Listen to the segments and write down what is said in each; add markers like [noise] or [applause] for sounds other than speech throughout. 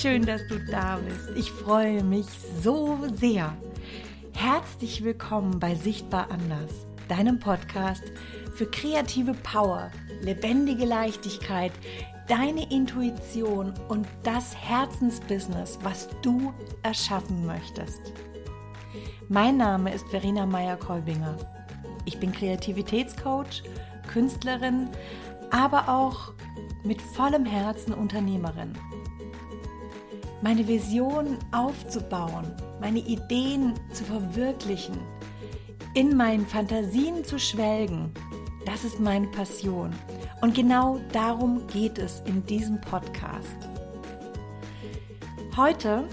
schön, dass du da bist. Ich freue mich so sehr. Herzlich willkommen bei Sichtbar Anders, deinem Podcast für kreative Power, lebendige Leichtigkeit, deine Intuition und das Herzensbusiness, was du erschaffen möchtest. Mein Name ist Verena Meyer-Kolbinger. Ich bin Kreativitätscoach, Künstlerin, aber auch mit vollem Herzen Unternehmerin. Meine Vision aufzubauen, meine Ideen zu verwirklichen, in meinen Fantasien zu schwelgen, das ist meine Passion. Und genau darum geht es in diesem Podcast. Heute,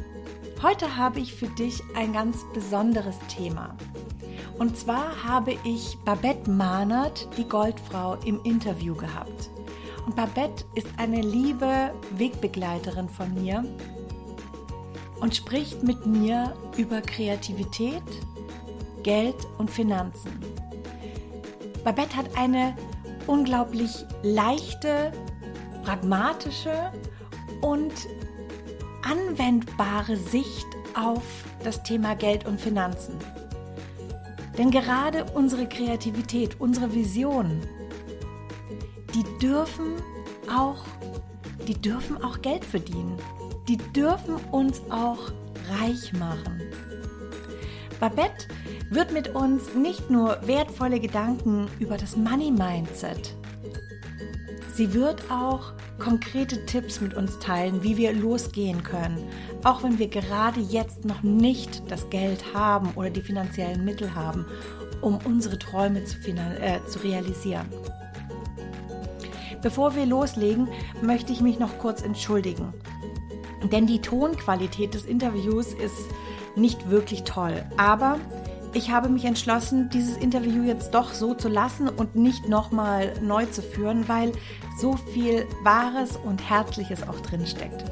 heute habe ich für dich ein ganz besonderes Thema. Und zwar habe ich Babette Mahnert, die Goldfrau, im Interview gehabt. Und Babette ist eine liebe Wegbegleiterin von mir und spricht mit mir über Kreativität, Geld und Finanzen. Babette hat eine unglaublich leichte, pragmatische und anwendbare Sicht auf das Thema Geld und Finanzen. Denn gerade unsere Kreativität, unsere Visionen, die dürfen auch, die dürfen auch Geld verdienen. Die dürfen uns auch reich machen. Babette wird mit uns nicht nur wertvolle Gedanken über das Money Mindset, sie wird auch konkrete Tipps mit uns teilen, wie wir losgehen können, auch wenn wir gerade jetzt noch nicht das Geld haben oder die finanziellen Mittel haben, um unsere Träume zu, äh, zu realisieren. Bevor wir loslegen, möchte ich mich noch kurz entschuldigen. Denn die Tonqualität des Interviews ist nicht wirklich toll. Aber ich habe mich entschlossen, dieses Interview jetzt doch so zu lassen und nicht nochmal neu zu führen, weil so viel Wahres und Herzliches auch drin steckt.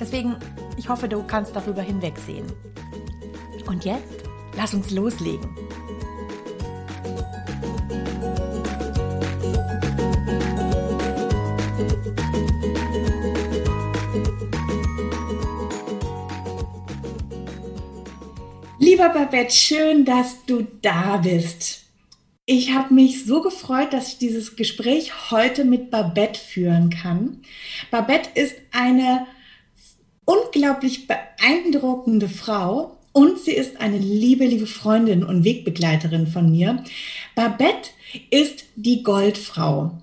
Deswegen, ich hoffe, du kannst darüber hinwegsehen. Und jetzt, lass uns loslegen. Lieber Babette, schön, dass du da bist. Ich habe mich so gefreut, dass ich dieses Gespräch heute mit Babette führen kann. Babette ist eine unglaublich beeindruckende Frau und sie ist eine liebe, liebe Freundin und Wegbegleiterin von mir. Babette ist die Goldfrau.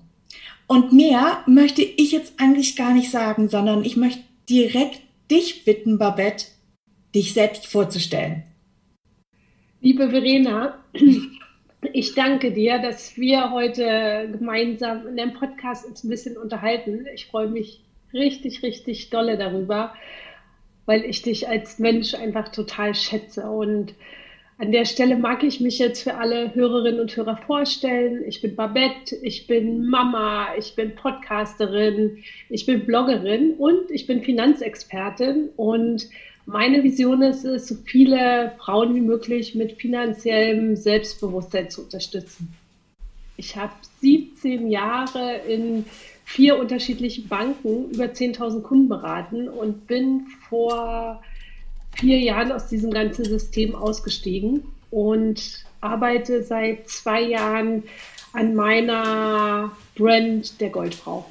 Und mehr möchte ich jetzt eigentlich gar nicht sagen, sondern ich möchte direkt dich bitten, Babette, dich selbst vorzustellen. Liebe Verena, [clears throat] ich danke dir, dass wir heute gemeinsam in dem Podcast uns ein bisschen unterhalten. Ich freue mich richtig, richtig dolle darüber, weil ich dich als Mensch einfach total schätze. Und an der Stelle mag ich mich jetzt für alle Hörerinnen und Hörer vorstellen. Ich bin Babette, ich bin Mama, ich bin Podcasterin, ich bin Bloggerin und ich bin Finanzexpertin und meine Vision ist es, so viele Frauen wie möglich mit finanziellem Selbstbewusstsein zu unterstützen. Ich habe 17 Jahre in vier unterschiedlichen Banken über 10.000 Kunden beraten und bin vor vier Jahren aus diesem ganzen System ausgestiegen und arbeite seit zwei Jahren an meiner Brand der Goldfrau.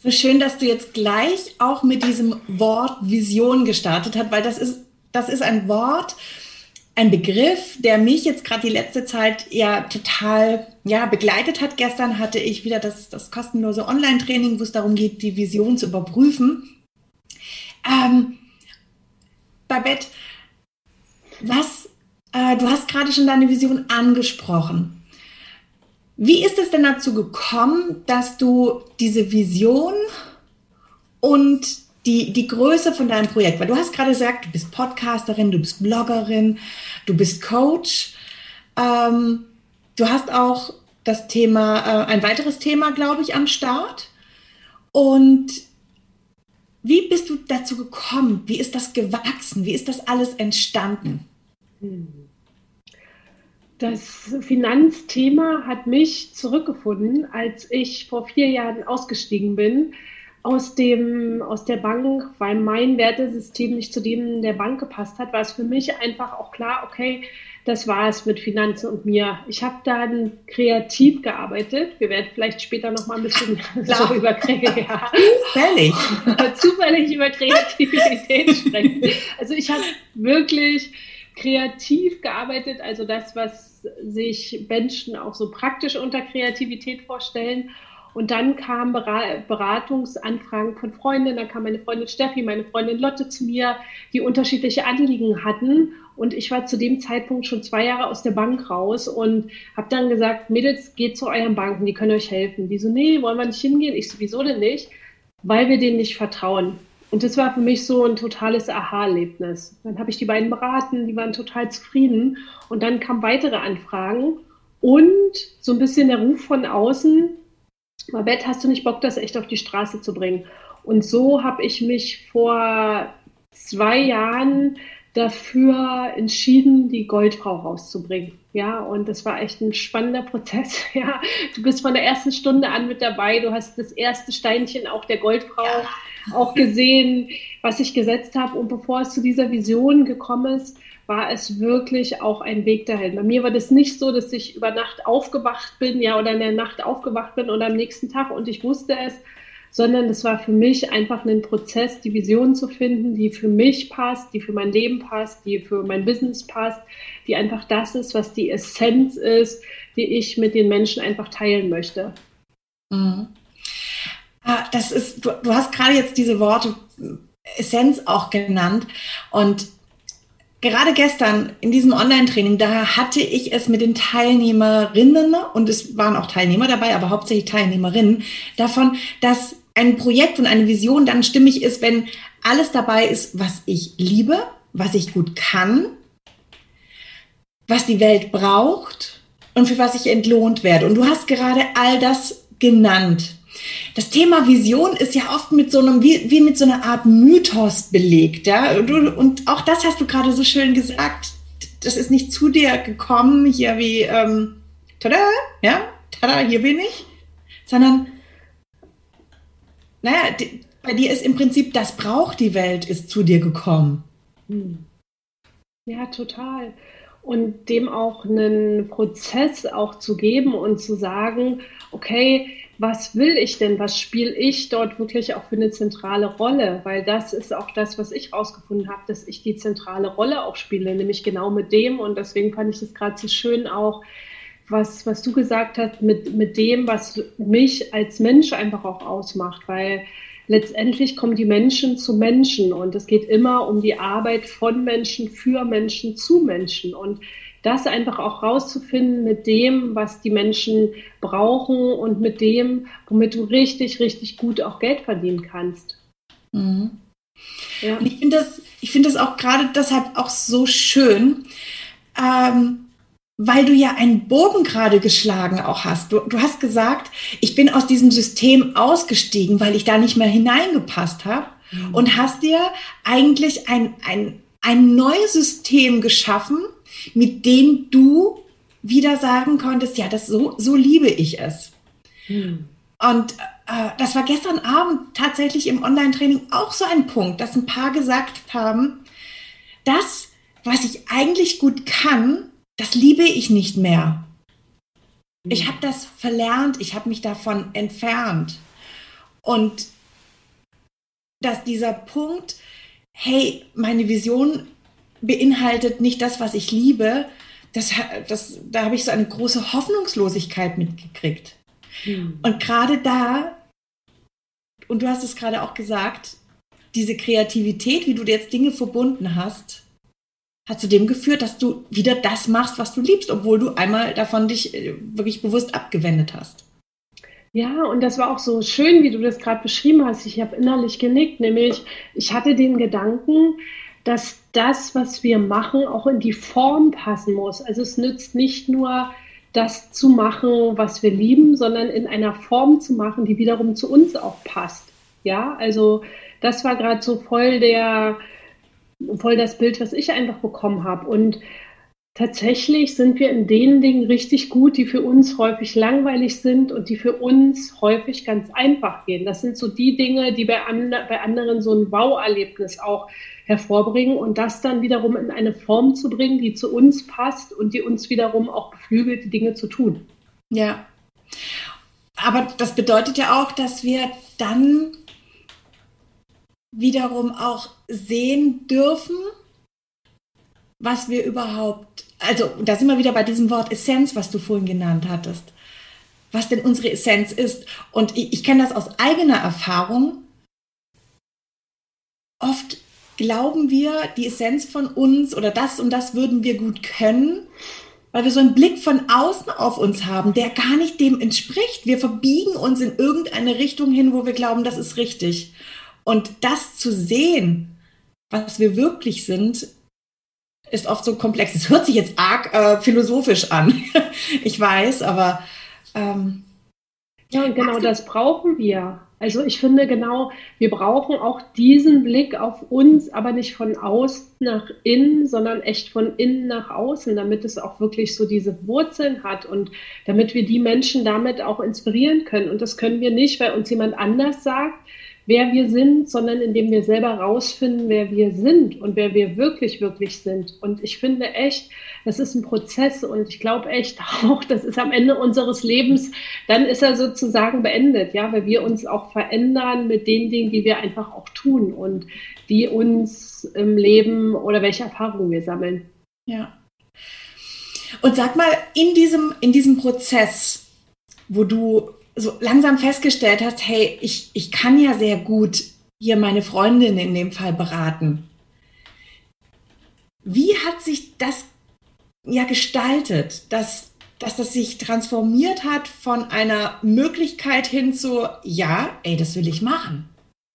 So schön, dass du jetzt gleich auch mit diesem Wort Vision gestartet hast, weil das ist, das ist ein Wort, ein Begriff, der mich jetzt gerade die letzte Zeit ja total ja, begleitet hat. Gestern hatte ich wieder das, das kostenlose Online-Training, wo es darum geht, die Vision zu überprüfen. Ähm, Babette, was, äh, du hast gerade schon deine Vision angesprochen. Wie ist es denn dazu gekommen, dass du diese Vision und die, die Größe von deinem Projekt, weil du hast gerade gesagt, du bist Podcasterin, du bist Bloggerin, du bist Coach. Ähm, du hast auch das Thema, äh, ein weiteres Thema, glaube ich, am Start. Und wie bist du dazu gekommen? Wie ist das gewachsen? Wie ist das alles entstanden? Hm. Das Finanzthema hat mich zurückgefunden, als ich vor vier Jahren ausgestiegen bin aus dem, aus der Bank, weil mein Wertesystem nicht zu dem der Bank gepasst hat, war es für mich einfach auch klar, okay, das war es mit Finanzen und mir. Ich habe dann kreativ gearbeitet. Wir werden vielleicht später noch mal ein bisschen [laughs] so über ja, zufällig. [laughs] zufällig über Kreativität sprechen. Also ich habe wirklich kreativ gearbeitet, also das, was sich Menschen auch so praktisch unter Kreativität vorstellen. Und dann kamen Beratungsanfragen von Freundinnen. Da kam meine Freundin Steffi, meine Freundin Lotte zu mir, die unterschiedliche Anliegen hatten. Und ich war zu dem Zeitpunkt schon zwei Jahre aus der Bank raus und habe dann gesagt, Mädels, geht zu euren Banken, die können euch helfen. Die so, nee, wollen wir nicht hingehen? Ich sowieso denn nicht? Weil wir denen nicht vertrauen. Und das war für mich so ein totales Aha-Erlebnis. Dann habe ich die beiden beraten, die waren total zufrieden. Und dann kamen weitere Anfragen und so ein bisschen der Ruf von außen, Babette, hast du nicht Bock, das echt auf die Straße zu bringen? Und so habe ich mich vor zwei Jahren dafür entschieden, die Goldfrau rauszubringen. Ja, und das war echt ein spannender Prozess. [laughs] Ja, du bist von der ersten Stunde an mit dabei. Du hast das erste Steinchen auch der Goldfrau. Auch gesehen, was ich gesetzt habe. Und bevor es zu dieser Vision gekommen ist, war es wirklich auch ein Weg dahin. Bei mir war das nicht so, dass ich über Nacht aufgewacht bin, ja, oder in der Nacht aufgewacht bin oder am nächsten Tag und ich wusste es, sondern es war für mich einfach ein Prozess, die Vision zu finden, die für mich passt, die für mein Leben passt, die für mein Business passt, die einfach das ist, was die Essenz ist, die ich mit den Menschen einfach teilen möchte. Mhm. Das ist, du, du hast gerade jetzt diese Worte Essenz auch genannt und gerade gestern in diesem Online-Training, da hatte ich es mit den Teilnehmerinnen und es waren auch Teilnehmer dabei, aber hauptsächlich Teilnehmerinnen davon, dass ein Projekt und eine Vision dann stimmig ist, wenn alles dabei ist, was ich liebe, was ich gut kann, was die Welt braucht und für was ich entlohnt werde. Und du hast gerade all das genannt. Das Thema Vision ist ja oft mit so einem, wie, wie mit so einer Art Mythos belegt, ja. Und, und auch das hast du gerade so schön gesagt. Das ist nicht zu dir gekommen, hier wie, ähm, tada, ja, tada, hier bin ich, sondern, naja, die, bei dir ist im Prinzip, das braucht die Welt, ist zu dir gekommen. Hm. Ja, total. Und dem auch einen Prozess auch zu geben und zu sagen, okay, was will ich denn, was spiele ich dort wirklich auch für eine zentrale Rolle? Weil das ist auch das, was ich rausgefunden habe, dass ich die zentrale Rolle auch spiele, nämlich genau mit dem. Und deswegen fand ich das gerade so schön auch, was, was du gesagt hast, mit, mit dem, was mich als Mensch einfach auch ausmacht, weil letztendlich kommen die Menschen zu Menschen und es geht immer um die Arbeit von Menschen für Menschen zu Menschen. Und das einfach auch rauszufinden mit dem, was die Menschen brauchen und mit dem, womit du richtig, richtig gut auch Geld verdienen kannst. Mhm. Ja. Und ich finde das, ich finde das auch gerade deshalb auch so schön, ähm, weil du ja einen Bogen gerade geschlagen auch hast. Du, du hast gesagt, ich bin aus diesem System ausgestiegen, weil ich da nicht mehr hineingepasst habe mhm. und hast dir eigentlich ein, ein, ein neues System geschaffen, mit dem du wieder sagen konntest, ja, das so, so liebe ich es. Hm. Und äh, das war gestern Abend tatsächlich im Online-Training auch so ein Punkt, dass ein paar gesagt haben, das, was ich eigentlich gut kann, das liebe ich nicht mehr. Hm. Ich habe das verlernt, ich habe mich davon entfernt. Und dass dieser Punkt, hey, meine Vision beinhaltet nicht das, was ich liebe, das, das, da habe ich so eine große Hoffnungslosigkeit mitgekriegt. Hm. Und gerade da, und du hast es gerade auch gesagt, diese Kreativität, wie du jetzt Dinge verbunden hast, hat zu dem geführt, dass du wieder das machst, was du liebst, obwohl du einmal davon dich äh, wirklich bewusst abgewendet hast. Ja, und das war auch so schön, wie du das gerade beschrieben hast. Ich habe innerlich genickt, nämlich ich hatte den Gedanken, dass das, was wir machen, auch in die Form passen muss. Also es nützt nicht nur das zu machen, was wir lieben, sondern in einer Form zu machen, die wiederum zu uns auch passt. Ja, also das war gerade so voll der, voll das Bild, was ich einfach bekommen habe. Und tatsächlich sind wir in den Dingen richtig gut, die für uns häufig langweilig sind und die für uns häufig ganz einfach gehen. Das sind so die Dinge, die bei, and bei anderen so ein Wow-Erlebnis auch hervorbringen und das dann wiederum in eine Form zu bringen, die zu uns passt und die uns wiederum auch beflügelt, die Dinge zu tun. Ja. Aber das bedeutet ja auch, dass wir dann wiederum auch sehen dürfen, was wir überhaupt, also da sind wir wieder bei diesem Wort Essenz, was du vorhin genannt hattest, was denn unsere Essenz ist. Und ich, ich kenne das aus eigener Erfahrung. Oft glauben wir, die Essenz von uns oder das und das würden wir gut können, weil wir so einen Blick von außen auf uns haben, der gar nicht dem entspricht. Wir verbiegen uns in irgendeine Richtung hin, wo wir glauben, das ist richtig. Und das zu sehen, was wir wirklich sind, ist oft so komplex. Es hört sich jetzt arg äh, philosophisch an. [laughs] ich weiß, aber ähm, ja, genau das brauchen wir. Also ich finde genau, wir brauchen auch diesen Blick auf uns, aber nicht von außen nach innen, sondern echt von innen nach außen, damit es auch wirklich so diese Wurzeln hat und damit wir die Menschen damit auch inspirieren können. Und das können wir nicht, weil uns jemand anders sagt, wer wir sind, sondern indem wir selber rausfinden, wer wir sind und wer wir wirklich, wirklich sind. Und ich finde echt, das ist ein Prozess und ich glaube echt [laughs] auch, das ist am Ende unseres Lebens, dann ist er sozusagen beendet, ja, weil wir uns auch verändern mit den Dingen, die wir einfach auch tun und die uns im Leben oder welche Erfahrungen wir sammeln. Ja. Und sag mal, in diesem, in diesem Prozess, wo du so langsam festgestellt hast, hey, ich, ich kann ja sehr gut hier meine Freundin in dem Fall beraten. Wie hat sich das ja gestaltet, dass, dass das sich transformiert hat von einer Möglichkeit hin zu, ja, ey, das will ich machen?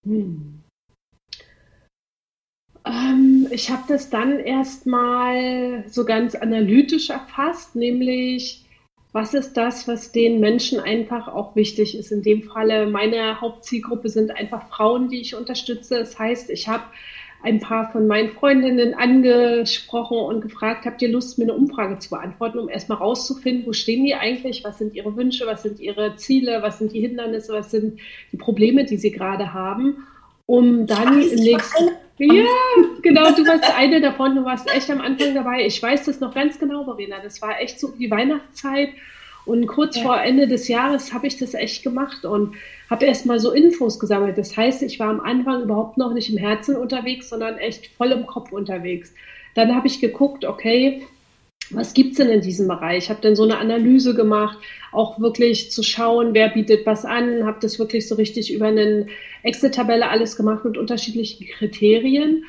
Hm. Ähm, ich habe das dann erstmal so ganz analytisch erfasst, nämlich was ist das, was den Menschen einfach auch wichtig ist? In dem Falle, meine Hauptzielgruppe sind einfach Frauen, die ich unterstütze. Das heißt, ich habe ein paar von meinen Freundinnen angesprochen und gefragt, habt ihr Lust, mir eine Umfrage zu beantworten, um erstmal rauszufinden, wo stehen die eigentlich, was sind ihre Wünsche, was sind ihre Ziele, was sind die Hindernisse, was sind die Probleme, die sie gerade haben, um dann im nächsten... Ja, genau, du warst eine davon, du warst echt am Anfang dabei. Ich weiß das noch ganz genau, Verena. Das war echt so die Weihnachtszeit. Und kurz ja. vor Ende des Jahres habe ich das echt gemacht und habe erstmal so Infos gesammelt. Das heißt, ich war am Anfang überhaupt noch nicht im Herzen unterwegs, sondern echt voll im Kopf unterwegs. Dann habe ich geguckt, okay, was gibt's denn in diesem Bereich? Ich habe dann so eine Analyse gemacht, auch wirklich zu schauen, wer bietet was an, habe das wirklich so richtig über eine Excel-Tabelle alles gemacht mit unterschiedlichen Kriterien.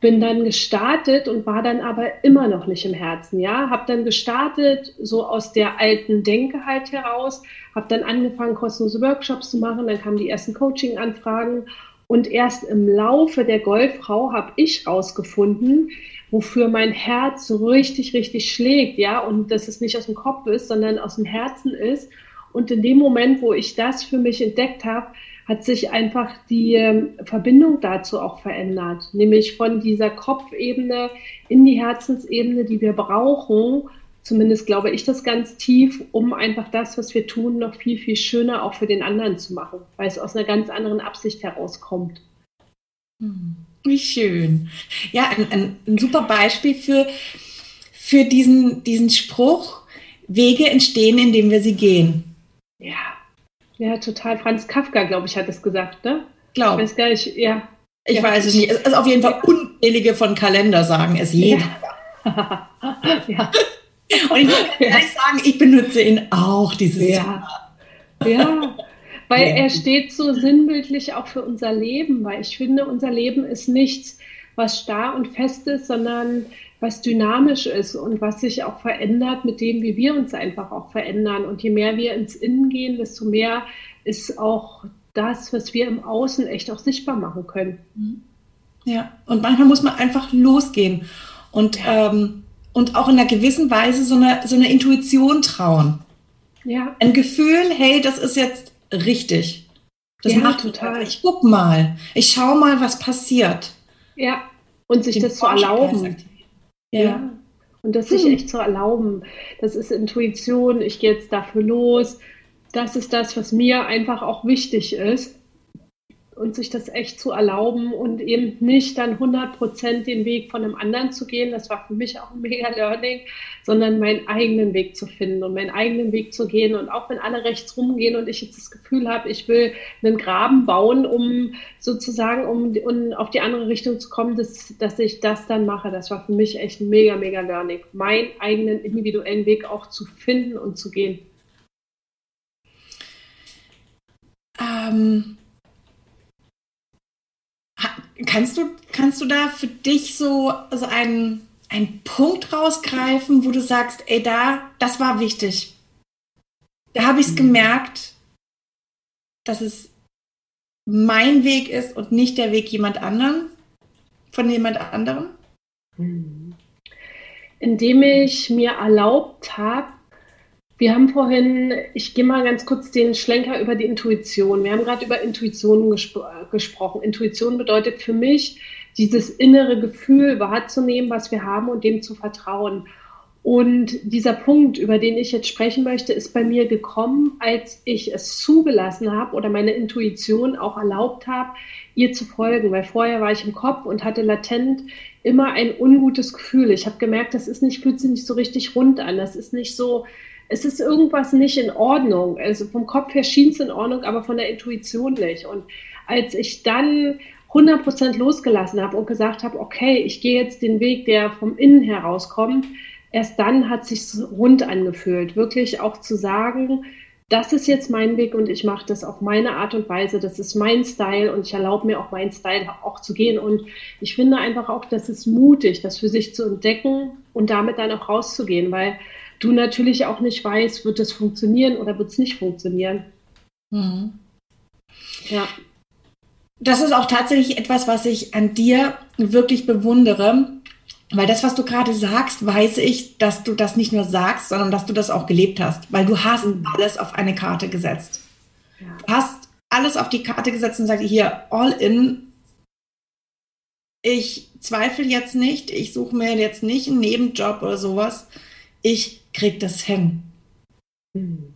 Bin dann gestartet und war dann aber immer noch nicht im Herzen, ja. Habe dann gestartet so aus der alten Denke halt heraus, habe dann angefangen kostenlose Workshops zu machen, dann kamen die ersten Coaching-Anfragen und erst im Laufe der Golffrau habe ich rausgefunden, wofür mein Herz so richtig, richtig schlägt, ja, und dass es nicht aus dem Kopf ist, sondern aus dem Herzen ist. Und in dem Moment, wo ich das für mich entdeckt habe, hat sich einfach die ähm, Verbindung dazu auch verändert, nämlich von dieser Kopfebene in die Herzensebene, die wir brauchen. Zumindest glaube ich das ganz tief, um einfach das, was wir tun, noch viel, viel schöner auch für den anderen zu machen, weil es aus einer ganz anderen Absicht herauskommt. Hm. Wie schön. Ja, ein, ein, ein super Beispiel für, für diesen, diesen Spruch, Wege entstehen, indem wir sie gehen. Ja, ja, total. Franz Kafka, glaube ich, hat es gesagt, ne? Glaube. Ich weiß gar nicht, ja. Ich ja. weiß es nicht. Es ist auf jeden Fall unzählige von Kalender sagen es jeder. Ja. [laughs] ja. Und ich muss ehrlich sagen, ich benutze ihn auch, dieses ja. Jahr. Ja, weil er steht so sinnbildlich auch für unser Leben, weil ich finde, unser Leben ist nichts, was starr und fest ist, sondern was dynamisch ist und was sich auch verändert mit dem, wie wir uns einfach auch verändern. Und je mehr wir ins Innen gehen, desto mehr ist auch das, was wir im Außen echt auch sichtbar machen können. Mhm. Ja, und manchmal muss man einfach losgehen und, ähm, und auch in einer gewissen Weise so eine, so eine Intuition trauen. Ja. Ein Gefühl, hey, das ist jetzt richtig. Das ja, macht total. Ich guck mal. Ich schau mal, was passiert. Ja. Und sich Den das zu erlauben. Ja. ja. Und das sich hm. echt zu erlauben. Das ist Intuition, ich gehe jetzt dafür los. Das ist das, was mir einfach auch wichtig ist und sich das echt zu erlauben und eben nicht dann 100 Prozent den Weg von einem anderen zu gehen. Das war für mich auch ein mega Learning, sondern meinen eigenen Weg zu finden und meinen eigenen Weg zu gehen. Und auch wenn alle rechts rumgehen und ich jetzt das Gefühl habe, ich will einen Graben bauen, um sozusagen, um, um auf die andere Richtung zu kommen, dass, dass ich das dann mache. Das war für mich echt ein mega, mega Learning. Meinen eigenen individuellen Weg auch zu finden und zu gehen. Ähm Kannst du, kannst du da für dich so, so einen, einen Punkt rausgreifen, wo du sagst, ey, da, das war wichtig. Da habe ich es mhm. gemerkt, dass es mein Weg ist und nicht der Weg jemand anderen, von jemand anderem? Mhm. Indem ich mir erlaubt habe, wir haben vorhin, ich gehe mal ganz kurz den Schlenker über die Intuition. Wir haben gerade über Intuition gespro gesprochen. Intuition bedeutet für mich, dieses innere Gefühl wahrzunehmen, was wir haben und dem zu vertrauen. Und dieser Punkt, über den ich jetzt sprechen möchte, ist bei mir gekommen, als ich es zugelassen habe oder meine Intuition auch erlaubt habe, ihr zu folgen. Weil vorher war ich im Kopf und hatte latent immer ein ungutes Gefühl. Ich habe gemerkt, das ist nicht, fühlt sich nicht so richtig rund an. Das ist nicht so, es ist irgendwas nicht in Ordnung. Also vom Kopf her schien es in Ordnung, aber von der Intuition nicht. Und als ich dann 100% losgelassen habe und gesagt habe, okay, ich gehe jetzt den Weg, der vom Innen herauskommt, erst dann hat sich rund angefühlt. Wirklich auch zu sagen, das ist jetzt mein Weg und ich mache das auf meine Art und Weise. Das ist mein Style und ich erlaube mir auch meinen Style auch zu gehen. Und ich finde einfach auch, das ist mutig, das für sich zu entdecken und damit dann auch rauszugehen, weil du natürlich auch nicht weißt, wird es funktionieren oder wird es nicht funktionieren. Mhm. Ja. Das ist auch tatsächlich etwas, was ich an dir wirklich bewundere, weil das, was du gerade sagst, weiß ich, dass du das nicht nur sagst, sondern dass du das auch gelebt hast, weil du hast mhm. alles auf eine Karte gesetzt. Ja. Du hast alles auf die Karte gesetzt und sagst hier, all in. Ich zweifle jetzt nicht, ich suche mir jetzt nicht einen Nebenjob oder sowas. Ich krieg das hin. Hm.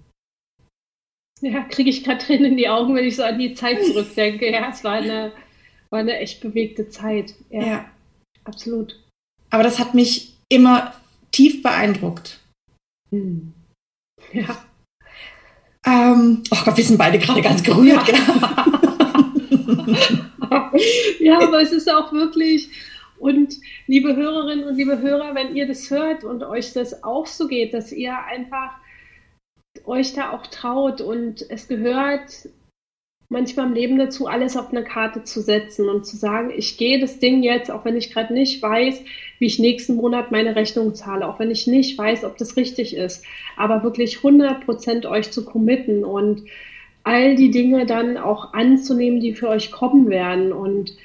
Ja, kriege ich gerade Tränen in die Augen, wenn ich so an die Zeit [laughs] zurückdenke. Ja, es war eine, war eine echt bewegte Zeit. Ja, ja. absolut. Aber das hat mich immer tief beeindruckt. Hm. Ja. Ähm, oh Gott, wir sind beide gerade ganz gerührt. Ja. [laughs] ja, aber es ist auch wirklich, und liebe Hörerinnen und liebe Hörer, wenn ihr das hört und euch das auch so geht, dass ihr einfach euch da auch traut und es gehört manchmal im Leben dazu, alles auf eine Karte zu setzen und zu sagen, ich gehe das Ding jetzt, auch wenn ich gerade nicht weiß, wie ich nächsten Monat meine Rechnung zahle, auch wenn ich nicht weiß, ob das richtig ist, aber wirklich 100 Prozent euch zu committen und all die Dinge dann auch anzunehmen, die für euch kommen werden und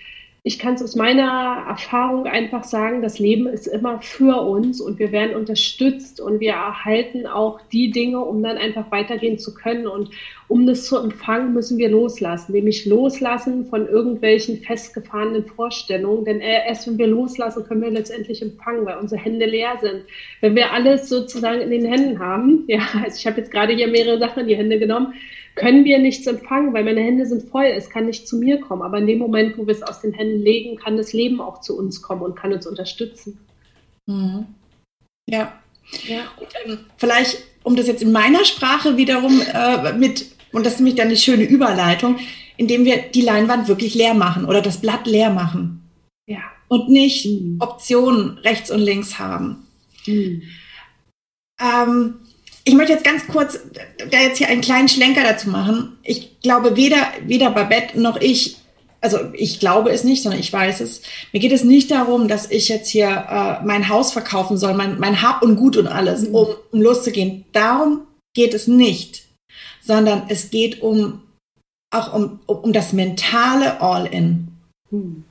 ich kann es aus meiner Erfahrung einfach sagen, das Leben ist immer für uns und wir werden unterstützt und wir erhalten auch die Dinge, um dann einfach weitergehen zu können. Und um das zu empfangen, müssen wir loslassen, nämlich loslassen von irgendwelchen festgefahrenen Vorstellungen. Denn erst wenn wir loslassen, können wir letztendlich empfangen, weil unsere Hände leer sind. Wenn wir alles sozusagen in den Händen haben, [laughs] ja, also ich habe jetzt gerade hier mehrere Sachen in die Hände genommen, können wir nichts empfangen, weil meine Hände sind voll, es kann nicht zu mir kommen. Aber in dem Moment, wo wir es aus den Händen legen, kann das Leben auch zu uns kommen und kann uns unterstützen. Mhm. Ja. ja. Und, ähm, vielleicht, um das jetzt in meiner Sprache wiederum äh, mit, und das ist nämlich dann eine schöne Überleitung, indem wir die Leinwand wirklich leer machen oder das Blatt leer machen. Ja. Und nicht mhm. Optionen rechts und links haben. Mhm. Ähm, ich möchte jetzt ganz kurz da jetzt hier einen kleinen Schlenker dazu machen. Ich glaube, weder, weder Babette noch ich, also ich glaube es nicht, sondern ich weiß es. Mir geht es nicht darum, dass ich jetzt hier äh, mein Haus verkaufen soll, mein, mein Hab und Gut und alles, mhm. um, um loszugehen. Darum geht es nicht, sondern es geht um auch um, um, das mentale All-in. Mhm.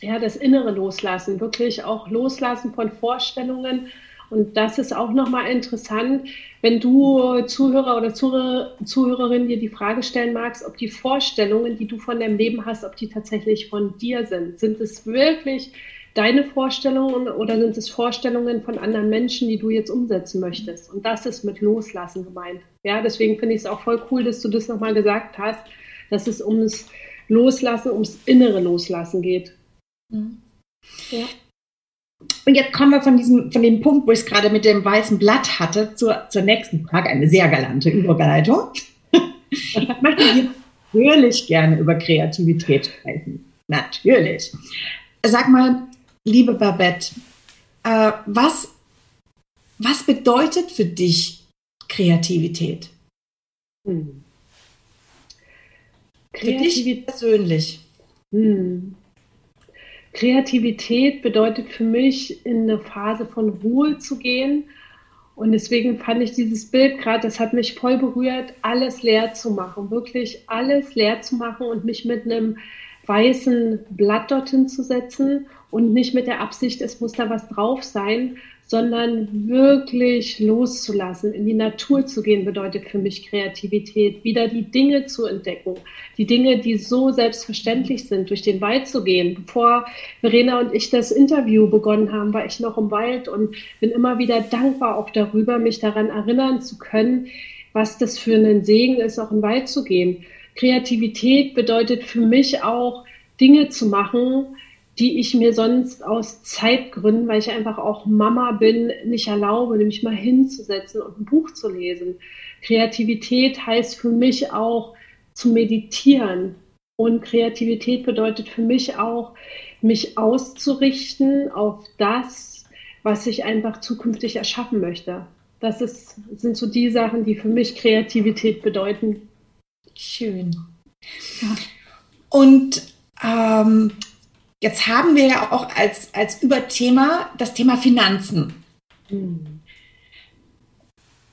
Ja, das innere Loslassen, wirklich auch Loslassen von Vorstellungen, und das ist auch nochmal interessant, wenn du Zuhörer oder Zuhörerin dir die Frage stellen magst, ob die Vorstellungen, die du von deinem Leben hast, ob die tatsächlich von dir sind. Sind es wirklich deine Vorstellungen oder sind es Vorstellungen von anderen Menschen, die du jetzt umsetzen möchtest? Und das ist mit Loslassen gemeint. Ja, deswegen finde ich es auch voll cool, dass du das nochmal gesagt hast, dass es ums Loslassen, ums innere Loslassen geht. Mhm. Ja. Und jetzt kommen wir von diesem, von dem Punkt, wo ich es gerade mit dem weißen Blatt hatte, zur, zur nächsten Frage. Eine sehr galante Überleitung. ich möchte natürlich gerne über Kreativität sprechen. Natürlich. Sag mal, liebe Babette, äh, was, was bedeutet für dich Kreativität? Hm. Kreativität für dich persönlich. Hm. Kreativität bedeutet für mich, in eine Phase von Ruhe zu gehen. Und deswegen fand ich dieses Bild gerade, das hat mich voll berührt, alles leer zu machen, wirklich alles leer zu machen und mich mit einem weißen Blatt dorthin zu setzen und nicht mit der Absicht, es muss da was drauf sein, sondern wirklich loszulassen, in die Natur zu gehen, bedeutet für mich Kreativität, wieder die Dinge zu entdecken, die Dinge, die so selbstverständlich sind, durch den Wald zu gehen. Bevor Verena und ich das Interview begonnen haben, war ich noch im Wald und bin immer wieder dankbar auch darüber, mich daran erinnern zu können, was das für einen Segen ist, auch im Wald zu gehen. Kreativität bedeutet für mich auch, Dinge zu machen, die ich mir sonst aus Zeitgründen, weil ich einfach auch Mama bin, nicht erlaube, nämlich mal hinzusetzen und ein Buch zu lesen. Kreativität heißt für mich auch zu meditieren. Und Kreativität bedeutet für mich auch, mich auszurichten auf das, was ich einfach zukünftig erschaffen möchte. Das ist, sind so die Sachen, die für mich Kreativität bedeuten. Schön. Ja. Und ähm, Jetzt haben wir ja auch als, als Überthema das Thema Finanzen. Mhm.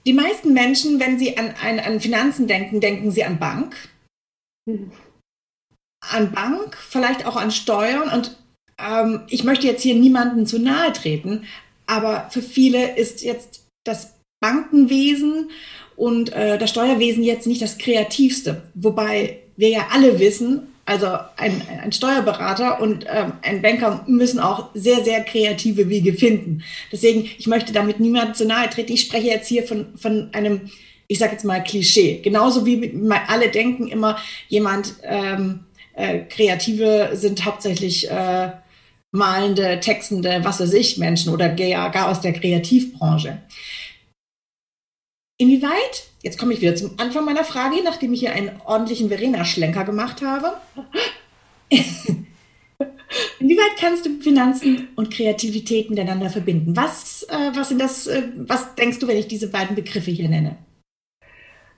Die meisten Menschen, wenn sie an, an, an, Finanzen denken, denken sie an Bank. Mhm. An Bank, vielleicht auch an Steuern. Und ähm, ich möchte jetzt hier niemanden zu nahe treten, aber für viele ist jetzt das Bankenwesen und äh, das Steuerwesen jetzt nicht das kreativste. Wobei wir ja alle wissen, also ein, ein Steuerberater und ähm, ein Banker müssen auch sehr, sehr kreative Wege finden. Deswegen, ich möchte damit niemand zu nahe treten. Ich spreche jetzt hier von, von einem, ich sage jetzt mal, Klischee. Genauso wie alle denken immer, jemand, ähm, äh, Kreative sind hauptsächlich äh, malende, textende, was weiß ich, Menschen oder gar, gar aus der Kreativbranche. Inwieweit, jetzt komme ich wieder zum Anfang meiner Frage, nachdem ich hier einen ordentlichen Verena-Schlenker gemacht habe. [laughs] Inwieweit kannst du Finanzen und Kreativität miteinander verbinden? Was, äh, was, sind das, äh, was denkst du, wenn ich diese beiden Begriffe hier nenne?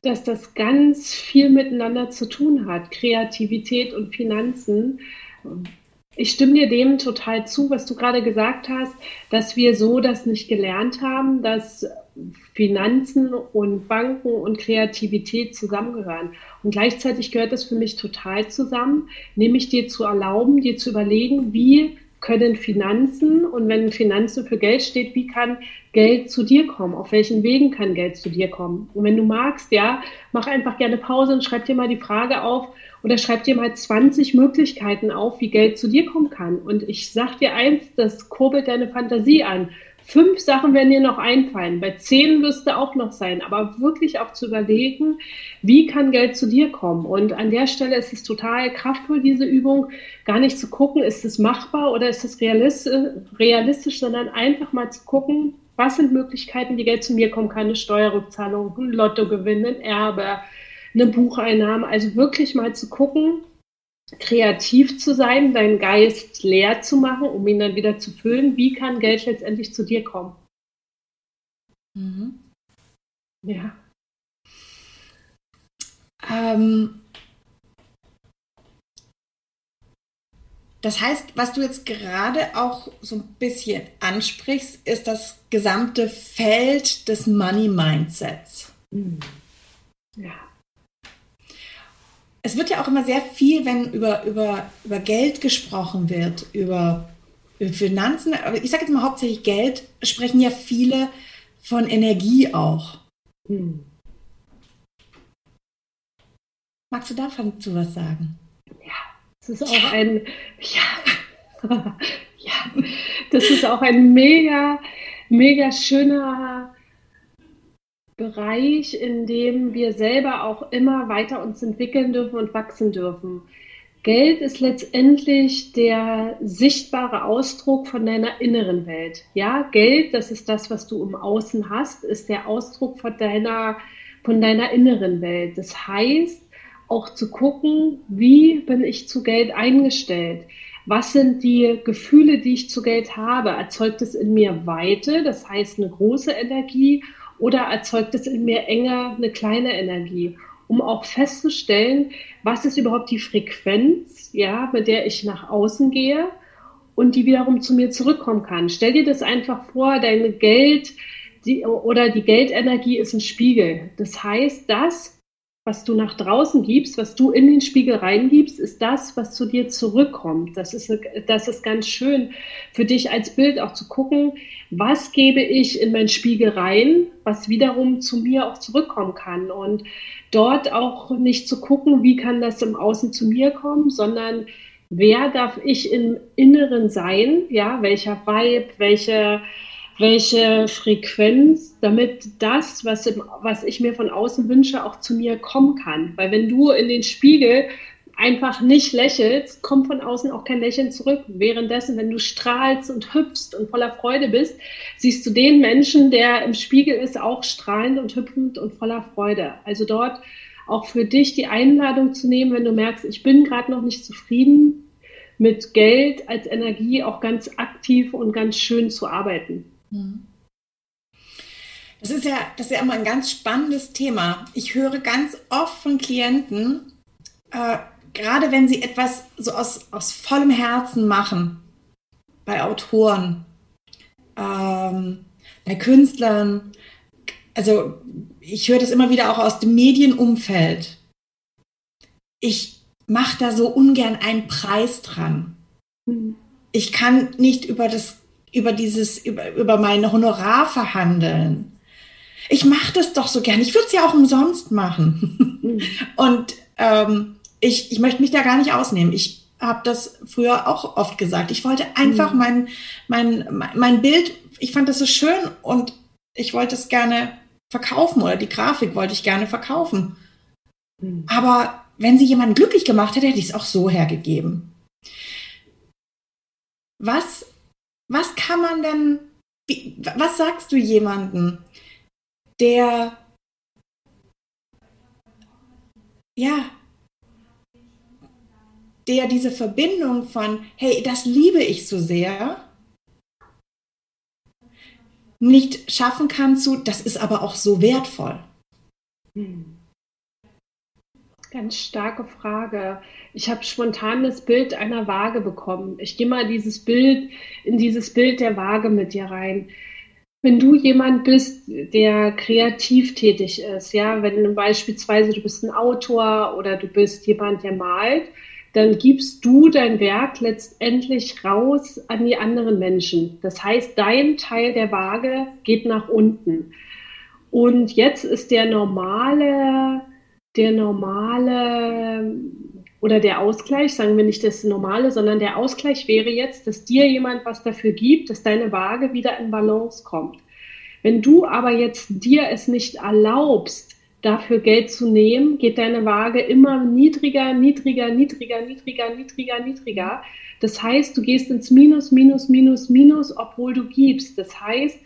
Dass das ganz viel miteinander zu tun hat, Kreativität und Finanzen. Ich stimme dir dem total zu, was du gerade gesagt hast, dass wir so das nicht gelernt haben, dass Finanzen und Banken und Kreativität zusammengehören. Und gleichzeitig gehört das für mich total zusammen, nämlich dir zu erlauben, dir zu überlegen, wie können Finanzen und wenn Finanzen für Geld steht, wie kann Geld zu dir kommen? Auf welchen Wegen kann Geld zu dir kommen? Und wenn du magst, ja, mach einfach gerne Pause und schreib dir mal die Frage auf oder schreib dir mal 20 Möglichkeiten auf, wie Geld zu dir kommen kann. Und ich sag dir eins, das kurbelt deine Fantasie an. Fünf Sachen werden dir noch einfallen. Bei zehn wirst du auch noch sein. Aber wirklich auch zu überlegen, wie kann Geld zu dir kommen? Und an der Stelle ist es total kraftvoll, diese Übung, gar nicht zu gucken, ist es machbar oder ist es realistisch, sondern einfach mal zu gucken, was sind Möglichkeiten, wie Geld zu mir kommen kann, eine Steuerrückzahlung, ein Lottogewinn, ein Erbe, eine Bucheinnahme. Also wirklich mal zu gucken, kreativ zu sein, deinen Geist leer zu machen, um ihn dann wieder zu füllen. Wie kann Geld letztendlich zu dir kommen? Mhm. Ja. Ähm, das heißt, was du jetzt gerade auch so ein bisschen ansprichst, ist das gesamte Feld des Money Mindsets. Mhm. Ja es wird ja auch immer sehr viel, wenn über, über, über Geld gesprochen wird, über, über Finanzen, aber ich sage jetzt mal hauptsächlich Geld, sprechen ja viele von Energie auch. Hm. Magst du davon zu was sagen? Ja, es ist auch ja. ein, ja, [laughs] Ja, das ist auch ein mega, mega schöner Bereich, in dem wir selber auch immer weiter uns entwickeln dürfen und wachsen dürfen. Geld ist letztendlich der sichtbare Ausdruck von deiner inneren Welt. Ja, Geld, das ist das, was du im Außen hast, ist der Ausdruck von deiner, von deiner inneren Welt. Das heißt, auch zu gucken, wie bin ich zu Geld eingestellt? Was sind die Gefühle, die ich zu Geld habe? Erzeugt es in mir Weite, das heißt eine große Energie, oder erzeugt es in mir Enge, eine kleine Energie? um auch festzustellen, was ist überhaupt die Frequenz, ja, mit der ich nach außen gehe und die wiederum zu mir zurückkommen kann. Stell dir das einfach vor, deine Geld die, oder die Geldenergie ist ein Spiegel. Das heißt, das, was du nach draußen gibst, was du in den Spiegel reingibst, ist das, was zu dir zurückkommt. Das ist, das ist ganz schön für dich als Bild auch zu gucken, was gebe ich in meinen Spiegel rein, was wiederum zu mir auch zurückkommen kann. Und dort auch nicht zu gucken, wie kann das im Außen zu mir kommen, sondern wer darf ich im Inneren sein, ja, welcher Vibe, welche, welche Frequenz, damit das, was, was ich mir von außen wünsche, auch zu mir kommen kann. Weil wenn du in den Spiegel einfach nicht lächelst, kommt von außen auch kein Lächeln zurück. Währenddessen, wenn du strahlst und hüpfst und voller Freude bist, siehst du den Menschen, der im Spiegel ist, auch strahlend und hüpfend und voller Freude. Also dort auch für dich die Einladung zu nehmen, wenn du merkst, ich bin gerade noch nicht zufrieden, mit Geld als Energie auch ganz aktiv und ganz schön zu arbeiten. Mhm. Das ist ja, das ist ja immer ein ganz spannendes Thema. Ich höre ganz oft von Klienten, äh, gerade wenn sie etwas so aus, aus vollem Herzen machen, bei Autoren, ähm, bei Künstlern, also ich höre das immer wieder auch aus dem Medienumfeld. Ich mache da so ungern einen Preis dran. Mhm. Ich kann nicht über das, über dieses, über, über mein Honorar verhandeln. Ich mache das doch so gern. Ich würde es ja auch umsonst machen. Mhm. [laughs] Und ähm, ich, ich möchte mich da gar nicht ausnehmen. Ich habe das früher auch oft gesagt. Ich wollte einfach mhm. mein, mein, mein Bild, ich fand das so schön und ich wollte es gerne verkaufen oder die Grafik wollte ich gerne verkaufen. Mhm. Aber wenn sie jemanden glücklich gemacht hätte, hätte ich es auch so hergegeben. Was, was kann man denn, wie, was sagst du jemanden, der ja, der diese Verbindung von, hey, das liebe ich so sehr, nicht schaffen kann zu, das ist aber auch so wertvoll. Hm. Ganz starke Frage. Ich habe spontan das Bild einer Waage bekommen. Ich gehe mal dieses Bild in dieses Bild der Waage mit dir rein. Wenn du jemand bist, der kreativ tätig ist, ja, wenn beispielsweise du bist ein Autor oder du bist jemand, der malt, dann gibst du dein Werk letztendlich raus an die anderen Menschen. Das heißt, dein Teil der Waage geht nach unten. Und jetzt ist der normale, der normale oder der Ausgleich, sagen wir nicht das Normale, sondern der Ausgleich wäre jetzt, dass dir jemand was dafür gibt, dass deine Waage wieder in Balance kommt. Wenn du aber jetzt dir es nicht erlaubst, dafür Geld zu nehmen, geht deine Waage immer niedriger, niedriger, niedriger, niedriger, niedriger, niedriger. Das heißt, du gehst ins Minus, Minus, Minus, Minus, obwohl du gibst. Das heißt,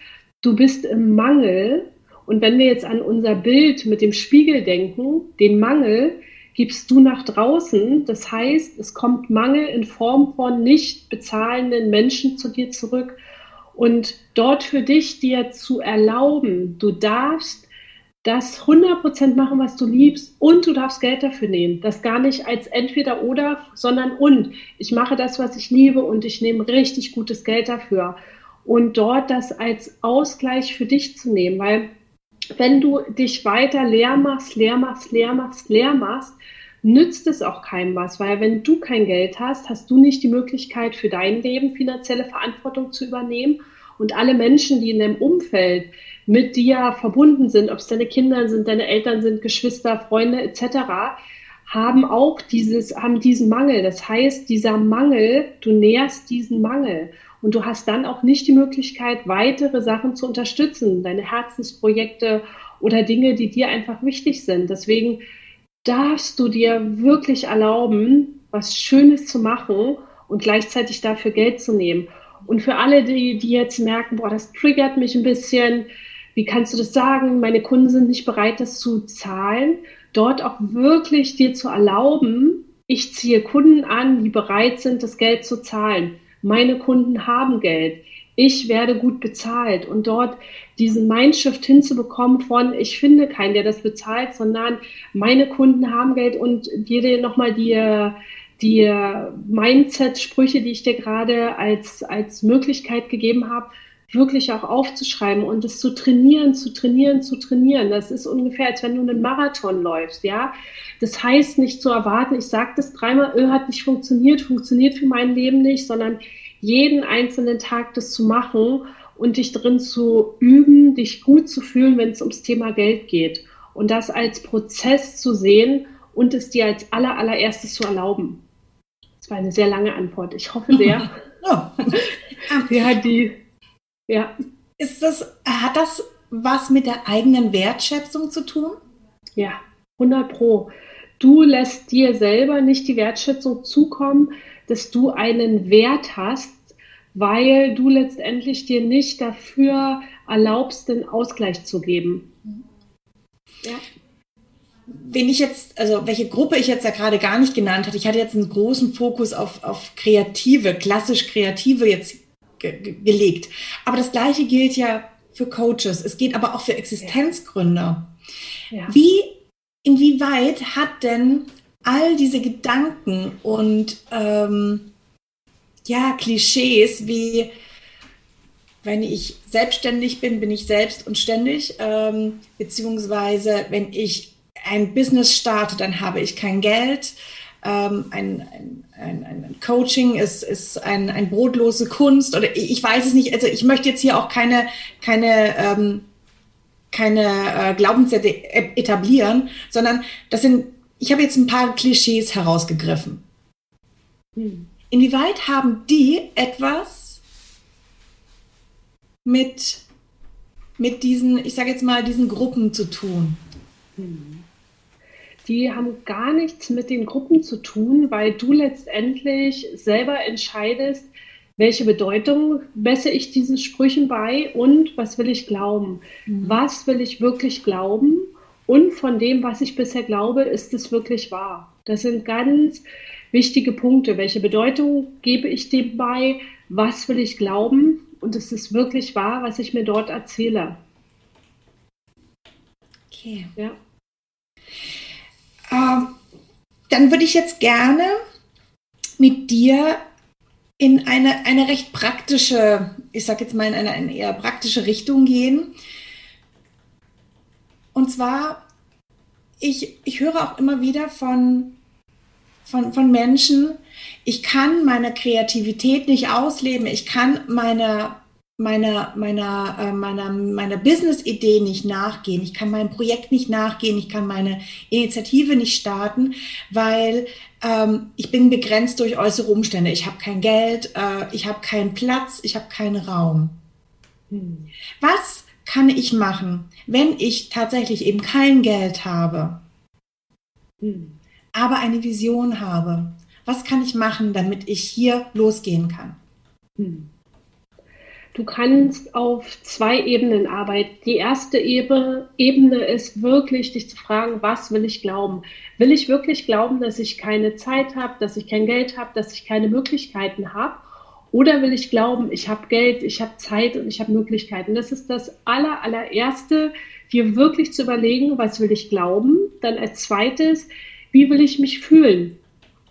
du bist im Mangel. Und wenn wir jetzt an unser Bild mit dem Spiegel denken, den Mangel gibst du nach draußen. Das heißt, es kommt Mangel in Form von nicht bezahlenden Menschen zu dir zurück. Und dort für dich dir zu erlauben, du darfst das 100% machen, was du liebst und du darfst Geld dafür nehmen. Das gar nicht als entweder oder, sondern und. Ich mache das, was ich liebe und ich nehme richtig gutes Geld dafür. Und dort das als Ausgleich für dich zu nehmen, weil wenn du dich weiter leer machst, leer machst, leer machst, leer machst, nützt es auch keinem was, weil wenn du kein Geld hast, hast du nicht die Möglichkeit für dein Leben finanzielle Verantwortung zu übernehmen und alle Menschen, die in deinem Umfeld mit dir verbunden sind, ob es deine Kinder sind, deine Eltern sind, Geschwister, Freunde etc., haben auch dieses, haben diesen Mangel. Das heißt, dieser Mangel, du nährst diesen Mangel. Und du hast dann auch nicht die Möglichkeit, weitere Sachen zu unterstützen, deine Herzensprojekte oder Dinge, die dir einfach wichtig sind. Deswegen darfst du dir wirklich erlauben, was Schönes zu machen und gleichzeitig dafür Geld zu nehmen. Und für alle, die, die jetzt merken, boah, das triggert mich ein bisschen, wie kannst du das sagen? Meine Kunden sind nicht bereit, das zu zahlen. Dort auch wirklich dir zu erlauben, ich ziehe Kunden an, die bereit sind, das Geld zu zahlen. Meine Kunden haben Geld. Ich werde gut bezahlt. Und dort diesen Mindshift hinzubekommen von, ich finde keinen, der das bezahlt, sondern meine Kunden haben Geld und dir nochmal die, die Mindset-Sprüche, die ich dir gerade als, als Möglichkeit gegeben habe, wirklich auch aufzuschreiben und es zu trainieren, zu trainieren, zu trainieren. Das ist ungefähr, als wenn du einen Marathon läufst, ja. Das heißt nicht zu erwarten, ich sage das dreimal, öh, hat nicht funktioniert, funktioniert für mein Leben nicht, sondern jeden einzelnen Tag das zu machen und dich drin zu üben, dich gut zu fühlen, wenn es ums Thema Geld geht. Und das als Prozess zu sehen und es dir als aller, allererstes zu erlauben. Das war eine sehr lange Antwort. Ich hoffe sehr. [laughs] oh. [laughs] ja, die ja. Ist das, hat das was mit der eigenen Wertschätzung zu tun? Ja, 100 Pro. Du lässt dir selber nicht die Wertschätzung zukommen, dass du einen Wert hast, weil du letztendlich dir nicht dafür erlaubst, den Ausgleich zu geben. Ja. Wenn ich jetzt, also welche Gruppe ich jetzt ja gerade gar nicht genannt hatte, ich hatte jetzt einen großen Fokus auf, auf Kreative, klassisch Kreative jetzt ge gelegt. Aber das Gleiche gilt ja für Coaches. Es geht aber auch für Existenzgründer. Ja. Wie, inwieweit hat denn all diese Gedanken und ähm, ja, Klischees wie wenn ich selbstständig bin, bin ich selbst und ständig, ähm, beziehungsweise wenn ich ein Business starte, dann habe ich kein Geld ähm, ein, ein, ein, Coaching ist, ist ein, ein brotlose Kunst oder ich weiß es nicht. Also ich möchte jetzt hier auch keine, keine, ähm, keine äh, Glaubenssätze etablieren, sondern das sind, ich habe jetzt ein paar Klischees herausgegriffen. Hm. Inwieweit haben die etwas mit, mit diesen, ich sage jetzt mal, diesen Gruppen zu tun? Hm die haben gar nichts mit den Gruppen zu tun, weil du letztendlich selber entscheidest, welche Bedeutung messe ich diesen Sprüchen bei und was will ich glauben? Mhm. Was will ich wirklich glauben? Und von dem, was ich bisher glaube, ist es wirklich wahr? Das sind ganz wichtige Punkte. Welche Bedeutung gebe ich dem bei? Was will ich glauben? Und es ist wirklich wahr, was ich mir dort erzähle. Okay. Ja. Ähm, dann würde ich jetzt gerne mit dir in eine, eine recht praktische, ich sage jetzt mal in eine, eine eher praktische Richtung gehen. Und zwar, ich, ich höre auch immer wieder von, von, von Menschen, ich kann meine Kreativität nicht ausleben, ich kann meine meiner, meiner, äh, meiner, meiner Business-Idee nicht nachgehen. Ich kann meinem Projekt nicht nachgehen. Ich kann meine Initiative nicht starten, weil ähm, ich bin begrenzt durch äußere Umstände. Ich habe kein Geld, äh, ich habe keinen Platz, ich habe keinen Raum. Hm. Was kann ich machen, wenn ich tatsächlich eben kein Geld habe, hm. aber eine Vision habe? Was kann ich machen, damit ich hier losgehen kann? Hm. Du kannst auf zwei Ebenen arbeiten. Die erste Ebene ist wirklich, dich zu fragen, was will ich glauben? Will ich wirklich glauben, dass ich keine Zeit habe, dass ich kein Geld habe, dass ich keine Möglichkeiten habe? Oder will ich glauben, ich habe Geld, ich habe Zeit und ich habe Möglichkeiten? Das ist das aller, allererste, dir wirklich zu überlegen, was will ich glauben? Dann als zweites, wie will ich mich fühlen?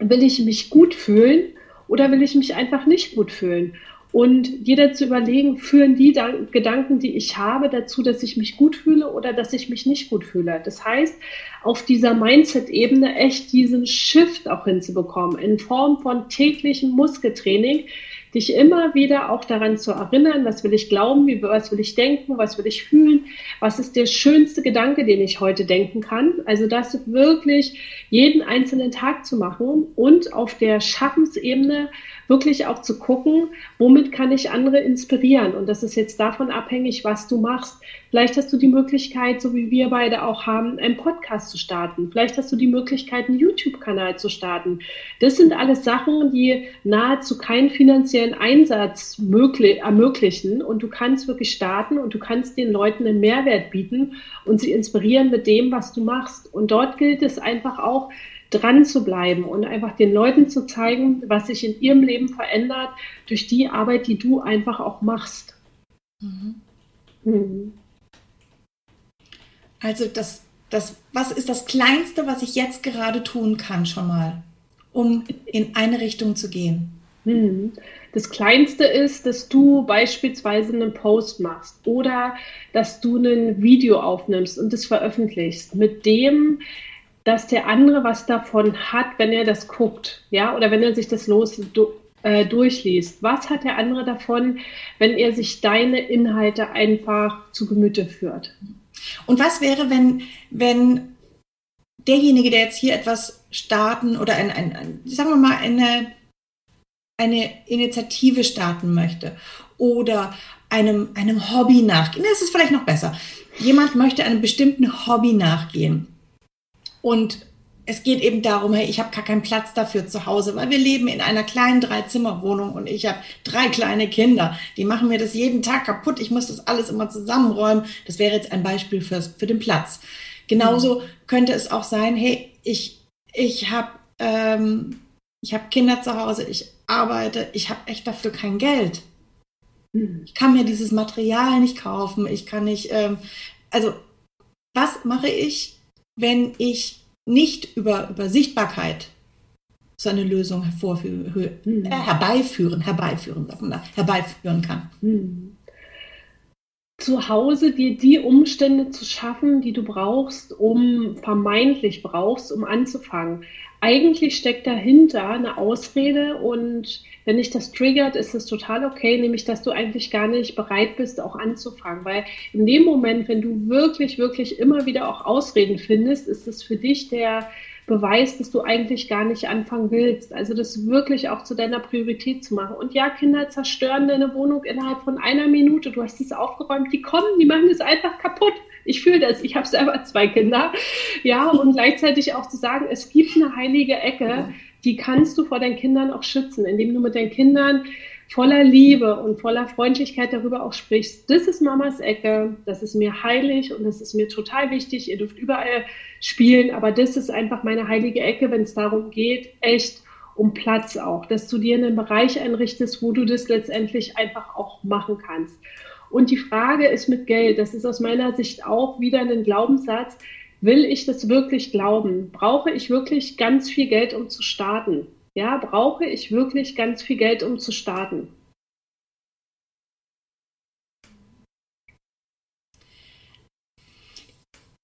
Will ich mich gut fühlen oder will ich mich einfach nicht gut fühlen? Und jeder zu überlegen, führen die Gedanken, die ich habe, dazu, dass ich mich gut fühle oder dass ich mich nicht gut fühle. Das heißt, auf dieser Mindset-Ebene echt diesen Shift auch hinzubekommen in Form von täglichem Muskeltraining, dich immer wieder auch daran zu erinnern, was will ich glauben, wie, was will ich denken, was will ich fühlen, was ist der schönste Gedanke, den ich heute denken kann. Also das wirklich jeden einzelnen Tag zu machen und auf der Schaffensebene wirklich auch zu gucken, womit kann ich andere inspirieren. Und das ist jetzt davon abhängig, was du machst. Vielleicht hast du die Möglichkeit, so wie wir beide auch haben, einen Podcast zu starten. Vielleicht hast du die Möglichkeit, einen YouTube-Kanal zu starten. Das sind alles Sachen, die nahezu keinen finanziellen Einsatz möglich, ermöglichen. Und du kannst wirklich starten und du kannst den Leuten einen Mehrwert bieten und sie inspirieren mit dem, was du machst. Und dort gilt es einfach auch, dran zu bleiben und einfach den Leuten zu zeigen, was sich in ihrem Leben verändert durch die Arbeit, die du einfach auch machst. Mhm. Mhm. Also das, das, was ist das Kleinste, was ich jetzt gerade tun kann schon mal, um in eine Richtung zu gehen? Mhm. Das Kleinste ist, dass du beispielsweise einen Post machst oder dass du ein Video aufnimmst und es veröffentlichst mit dem, dass der andere was davon hat, wenn er das guckt, ja, oder wenn er sich das los du, äh, durchliest. Was hat der andere davon, wenn er sich deine Inhalte einfach zu Gemüte führt? Und was wäre, wenn, wenn derjenige, der jetzt hier etwas starten oder ein, ein, ein sagen wir mal, eine, eine Initiative starten möchte oder einem, einem Hobby nachgehen, das ist vielleicht noch besser. Jemand möchte einem bestimmten Hobby nachgehen und es geht eben darum, hey, ich habe gar keinen Platz dafür zu Hause, weil wir leben in einer kleinen Dreizimmerwohnung und ich habe drei kleine Kinder. Die machen mir das jeden Tag kaputt. Ich muss das alles immer zusammenräumen. Das wäre jetzt ein Beispiel für, für den Platz. Genauso mhm. könnte es auch sein, hey, ich, ich habe ähm, ich hab Kinder zu Hause, ich arbeite, ich habe echt dafür kein Geld. Mhm. Ich kann mir dieses Material nicht kaufen, ich kann nicht, ähm, also was mache ich, wenn ich nicht über, über Sichtbarkeit so eine Lösung mhm. äh, herbeiführen, herbeiführen, herbeiführen kann. Mhm. Zu Hause dir die Umstände zu schaffen, die du brauchst, um vermeintlich brauchst, um anzufangen eigentlich steckt dahinter eine Ausrede und wenn dich das triggert, ist es total okay, nämlich dass du eigentlich gar nicht bereit bist, auch anzufangen. Weil in dem Moment, wenn du wirklich, wirklich immer wieder auch Ausreden findest, ist es für dich der Beweis, dass du eigentlich gar nicht anfangen willst. Also das wirklich auch zu deiner Priorität zu machen. Und ja, Kinder zerstören deine Wohnung innerhalb von einer Minute. Du hast es aufgeräumt, die kommen, die machen es einfach kaputt. Ich fühle das. Ich habe selber zwei Kinder. Ja, und gleichzeitig auch zu sagen, es gibt eine heilige Ecke, die kannst du vor deinen Kindern auch schützen, indem du mit deinen Kindern voller Liebe und voller Freundlichkeit darüber auch sprichst. Das ist Mamas Ecke, das ist mir heilig und das ist mir total wichtig. Ihr dürft überall spielen, aber das ist einfach meine heilige Ecke, wenn es darum geht, echt um Platz auch, dass du dir einen Bereich einrichtest, wo du das letztendlich einfach auch machen kannst. Und die Frage ist mit Geld, das ist aus meiner Sicht auch wieder ein Glaubenssatz. Will ich das wirklich glauben? Brauche ich wirklich ganz viel Geld, um zu starten? Ja, brauche ich wirklich ganz viel Geld, um zu starten?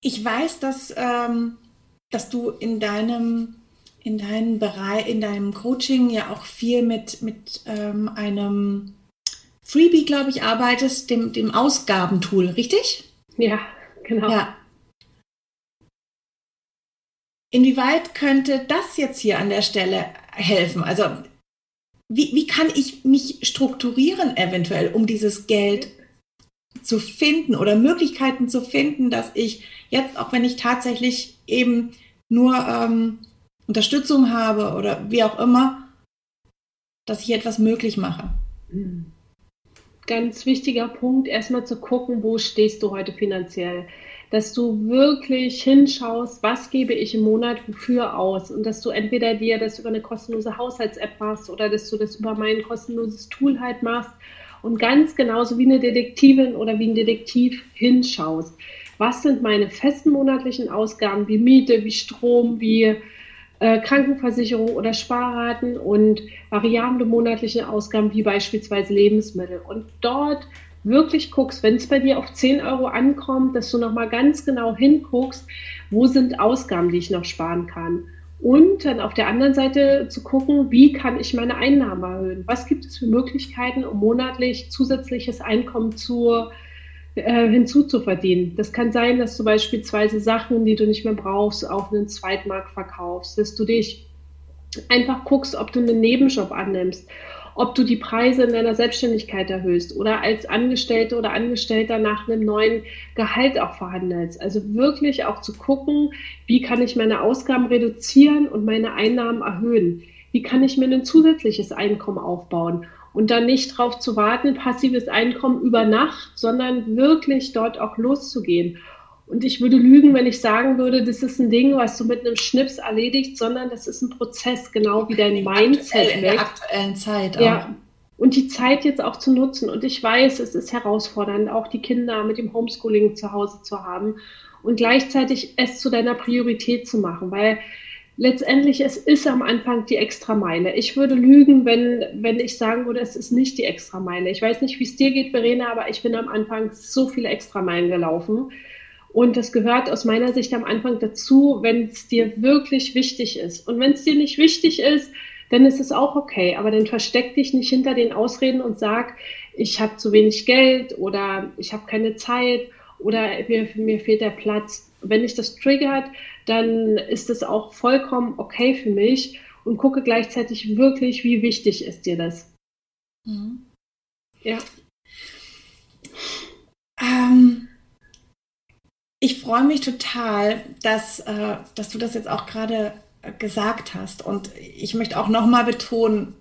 Ich weiß, dass, ähm, dass du in deinem, in deinem Bereich, in deinem Coaching ja auch viel mit, mit ähm, einem Freebie, glaube ich, arbeitest, dem, dem Ausgabentool, richtig? Ja, genau. Ja. Inwieweit könnte das jetzt hier an der Stelle helfen? Also wie, wie kann ich mich strukturieren eventuell, um dieses Geld zu finden oder Möglichkeiten zu finden, dass ich jetzt, auch wenn ich tatsächlich eben nur ähm, Unterstützung habe oder wie auch immer, dass ich etwas möglich mache. Mhm ganz wichtiger Punkt, erstmal zu gucken, wo stehst du heute finanziell. Dass du wirklich hinschaust, was gebe ich im Monat wofür aus und dass du entweder dir das über eine kostenlose Haushalts-App machst oder dass du das über mein kostenloses Tool halt machst und ganz genauso wie eine Detektivin oder wie ein Detektiv hinschaust. Was sind meine festen monatlichen Ausgaben wie Miete, wie Strom, wie äh, Krankenversicherung oder Sparraten und variable monatliche Ausgaben wie beispielsweise Lebensmittel. Und dort wirklich guckst, wenn es bei dir auf 10 Euro ankommt, dass du nochmal ganz genau hinguckst, wo sind Ausgaben, die ich noch sparen kann. Und dann auf der anderen Seite zu gucken, wie kann ich meine Einnahmen erhöhen? Was gibt es für Möglichkeiten, um monatlich zusätzliches Einkommen zu äh, hinzuzuverdienen. Das kann sein, dass du beispielsweise Sachen, die du nicht mehr brauchst, auf einen Zweitmarkt verkaufst, dass du dich einfach guckst, ob du einen Nebenjob annimmst, ob du die Preise in deiner Selbstständigkeit erhöhst oder als Angestellte oder Angestellter nach einem neuen Gehalt auch verhandelst. Also wirklich auch zu gucken, wie kann ich meine Ausgaben reduzieren und meine Einnahmen erhöhen? Wie kann ich mir ein zusätzliches Einkommen aufbauen? Und dann nicht darauf zu warten, passives Einkommen über Nacht, sondern wirklich dort auch loszugehen. Und ich würde lügen, wenn ich sagen würde, das ist ein Ding, was du mit einem Schnips erledigt, sondern das ist ein Prozess, genau wie dein Mindset. In der aktuellen Zeit. Auch. Ja. Und die Zeit jetzt auch zu nutzen. Und ich weiß, es ist herausfordernd, auch die Kinder mit dem Homeschooling zu Hause zu haben und gleichzeitig es zu deiner Priorität zu machen, weil letztendlich es ist am Anfang die Extrameile. Ich würde lügen, wenn, wenn ich sagen würde, es ist nicht die Extrameile. Ich weiß nicht, wie es dir geht, Verena, aber ich bin am Anfang so viele Extrameilen gelaufen und das gehört aus meiner Sicht am Anfang dazu, wenn es dir wirklich wichtig ist. Und wenn es dir nicht wichtig ist, dann ist es auch okay. Aber dann versteck dich nicht hinter den Ausreden und sag, ich habe zu wenig Geld oder ich habe keine Zeit oder mir, mir fehlt der Platz. Wenn dich das triggert, dann ist es auch vollkommen okay für mich und gucke gleichzeitig wirklich, wie wichtig ist dir das. Mhm. Ja. Ähm, ich freue mich total, dass, äh, dass du das jetzt auch gerade äh, gesagt hast. Und ich möchte auch nochmal betonen,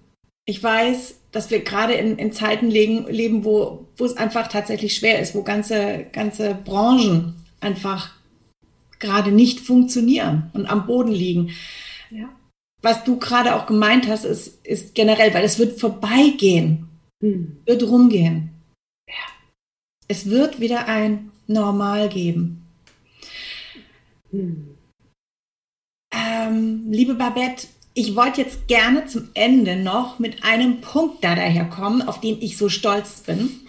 ich weiß, dass wir gerade in, in Zeiten leben, leben wo, wo es einfach tatsächlich schwer ist, wo ganze, ganze Branchen einfach gerade nicht funktionieren und am Boden liegen. Ja. Was du gerade auch gemeint hast, ist, ist generell, weil es wird vorbeigehen, hm. wird rumgehen. Ja. Es wird wieder ein Normal geben. Hm. Ähm, liebe Babette, ich wollte jetzt gerne zum Ende noch mit einem Punkt da daherkommen, auf den ich so stolz bin.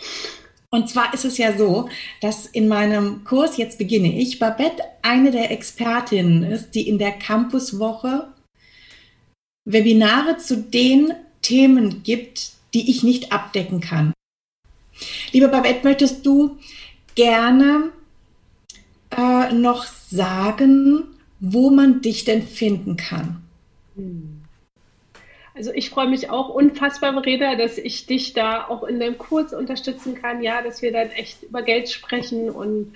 Und zwar ist es ja so, dass in meinem Kurs, jetzt beginne ich, Babette eine der Expertinnen ist, die in der Campuswoche Webinare zu den Themen gibt, die ich nicht abdecken kann. Liebe Babette, möchtest du gerne äh, noch sagen, wo man dich denn finden kann? Also ich freue mich auch unfassbar, Reda, dass ich dich da auch in deinem Kurs unterstützen kann, ja, dass wir dann echt über Geld sprechen und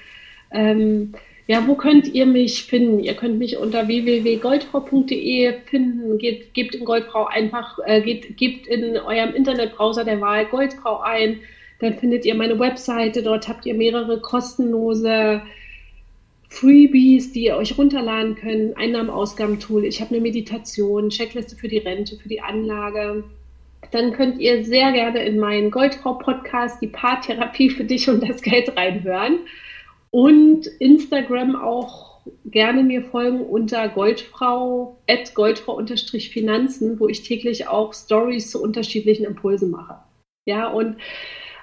ähm, ja, wo könnt ihr mich finden? Ihr könnt mich unter www.goldfrau.de finden. Geht, gebt in Goldfrau einfach, äh, geht, gebt in eurem Internetbrowser der Wahl Goldfrau ein. Dann findet ihr meine Webseite. Dort habt ihr mehrere kostenlose Freebies, die ihr euch runterladen könnt, Einnahmeausgabentool. Ich habe eine Meditation, Checkliste für die Rente, für die Anlage. Dann könnt ihr sehr gerne in meinen Goldfrau-Podcast, die Paartherapie für dich und das Geld reinhören. Und Instagram auch gerne mir folgen unter Goldfrau, at Goldfrau-Finanzen, wo ich täglich auch Stories zu unterschiedlichen Impulsen mache. Ja, und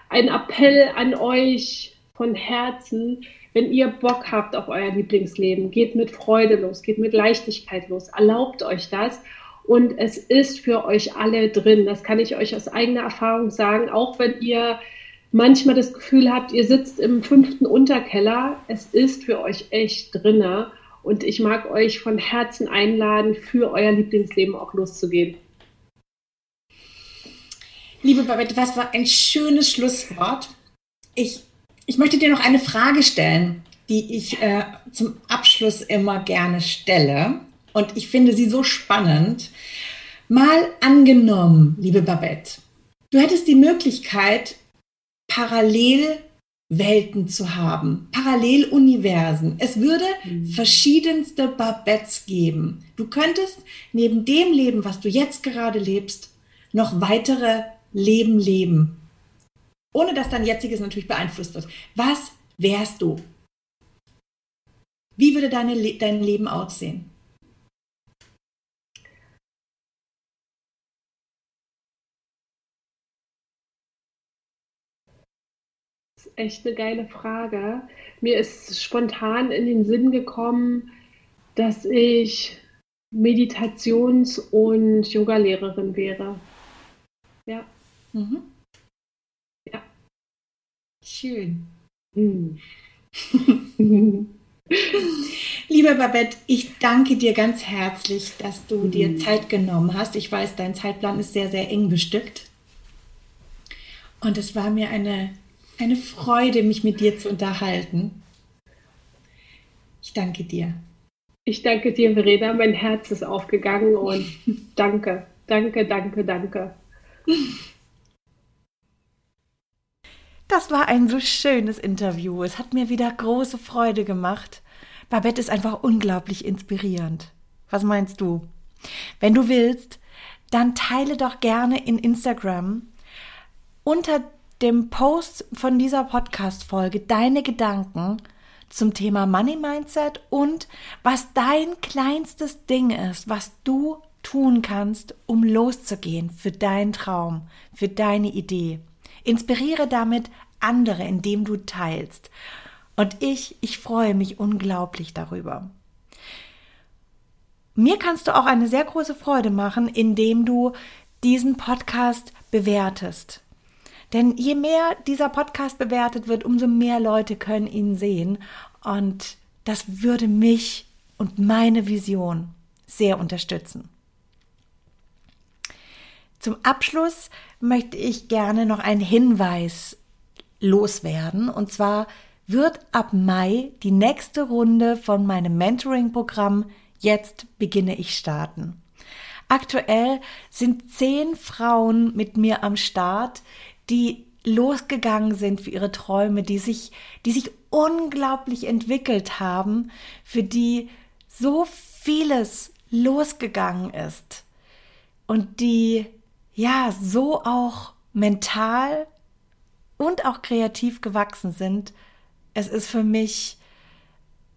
ein Appell an euch von Herzen, wenn ihr Bock habt auf euer Lieblingsleben, geht mit Freude los, geht mit Leichtigkeit los, erlaubt euch das. Und es ist für euch alle drin. Das kann ich euch aus eigener Erfahrung sagen. Auch wenn ihr manchmal das Gefühl habt, ihr sitzt im fünften Unterkeller, es ist für euch echt drinne. Und ich mag euch von Herzen einladen, für euer Lieblingsleben auch loszugehen. Liebe Babette, was war ein schönes Schlusswort. Ich ich möchte dir noch eine Frage stellen, die ich äh, zum Abschluss immer gerne stelle. Und ich finde sie so spannend. Mal angenommen, liebe Babette, du hättest die Möglichkeit, Parallelwelten zu haben, Paralleluniversen. Es würde mhm. verschiedenste Babettes geben. Du könntest neben dem Leben, was du jetzt gerade lebst, noch weitere Leben leben ohne dass dein jetziges natürlich beeinflusst wird. Was wärst du? Wie würde deine, dein Leben aussehen? Das ist echt eine geile Frage. Mir ist spontan in den Sinn gekommen, dass ich Meditations- und Yogalehrerin wäre. Ja. Mhm. Schön. Hm. Liebe [laughs] Liebe Babette, ich danke dir ganz herzlich, dass du mhm. dir Zeit genommen hast. Ich weiß, dein Zeitplan ist sehr, sehr eng bestückt. Und es war mir eine, eine Freude, mich mit dir zu unterhalten. Ich danke dir. Ich danke dir, Verena. Mein Herz ist aufgegangen und [laughs] danke, danke, danke, danke. [laughs] Das war ein so schönes Interview. Es hat mir wieder große Freude gemacht. Babette ist einfach unglaublich inspirierend. Was meinst du? Wenn du willst, dann teile doch gerne in Instagram unter dem Post von dieser Podcast-Folge deine Gedanken zum Thema Money Mindset und was dein kleinstes Ding ist, was du tun kannst, um loszugehen für deinen Traum, für deine Idee. Inspiriere damit andere, indem du teilst. Und ich, ich freue mich unglaublich darüber. Mir kannst du auch eine sehr große Freude machen, indem du diesen Podcast bewertest. Denn je mehr dieser Podcast bewertet wird, umso mehr Leute können ihn sehen. Und das würde mich und meine Vision sehr unterstützen. Zum Abschluss möchte ich gerne noch einen Hinweis loswerden. Und zwar wird ab Mai die nächste Runde von meinem Mentoring-Programm Jetzt beginne ich starten. Aktuell sind zehn Frauen mit mir am Start, die losgegangen sind für ihre Träume, die sich, die sich unglaublich entwickelt haben, für die so vieles losgegangen ist und die ja so auch mental und auch kreativ gewachsen sind. Es ist für mich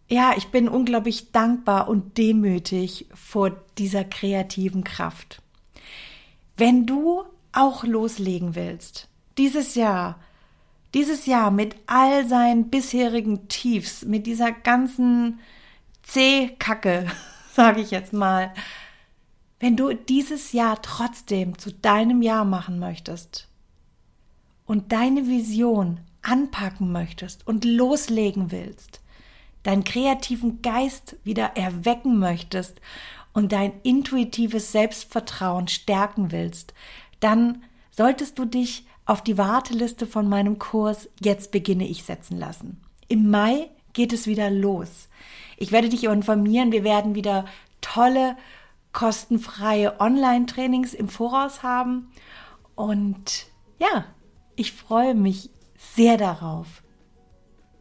ja, ich bin unglaublich dankbar und demütig vor dieser kreativen Kraft. Wenn du auch loslegen willst, dieses Jahr, dieses Jahr mit all seinen bisherigen Tiefs, mit dieser ganzen C-Kacke, [laughs] sage ich jetzt mal, wenn du dieses Jahr trotzdem zu deinem Jahr machen möchtest und deine Vision anpacken möchtest und loslegen willst, deinen kreativen Geist wieder erwecken möchtest und dein intuitives Selbstvertrauen stärken willst, dann solltest du dich auf die Warteliste von meinem Kurs Jetzt beginne ich setzen lassen. Im Mai geht es wieder los. Ich werde dich informieren, wir werden wieder tolle, kostenfreie Online-Trainings im Voraus haben. Und ja, ich freue mich sehr darauf,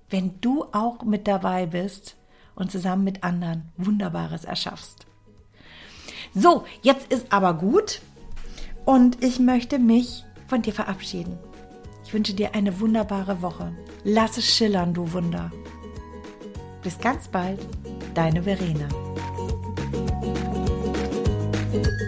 wenn du auch mit dabei bist und zusammen mit anderen Wunderbares erschaffst. So, jetzt ist aber gut und ich möchte mich von dir verabschieden. Ich wünsche dir eine wunderbare Woche. Lass es schillern, du Wunder. Bis ganz bald, deine Verena. thank you.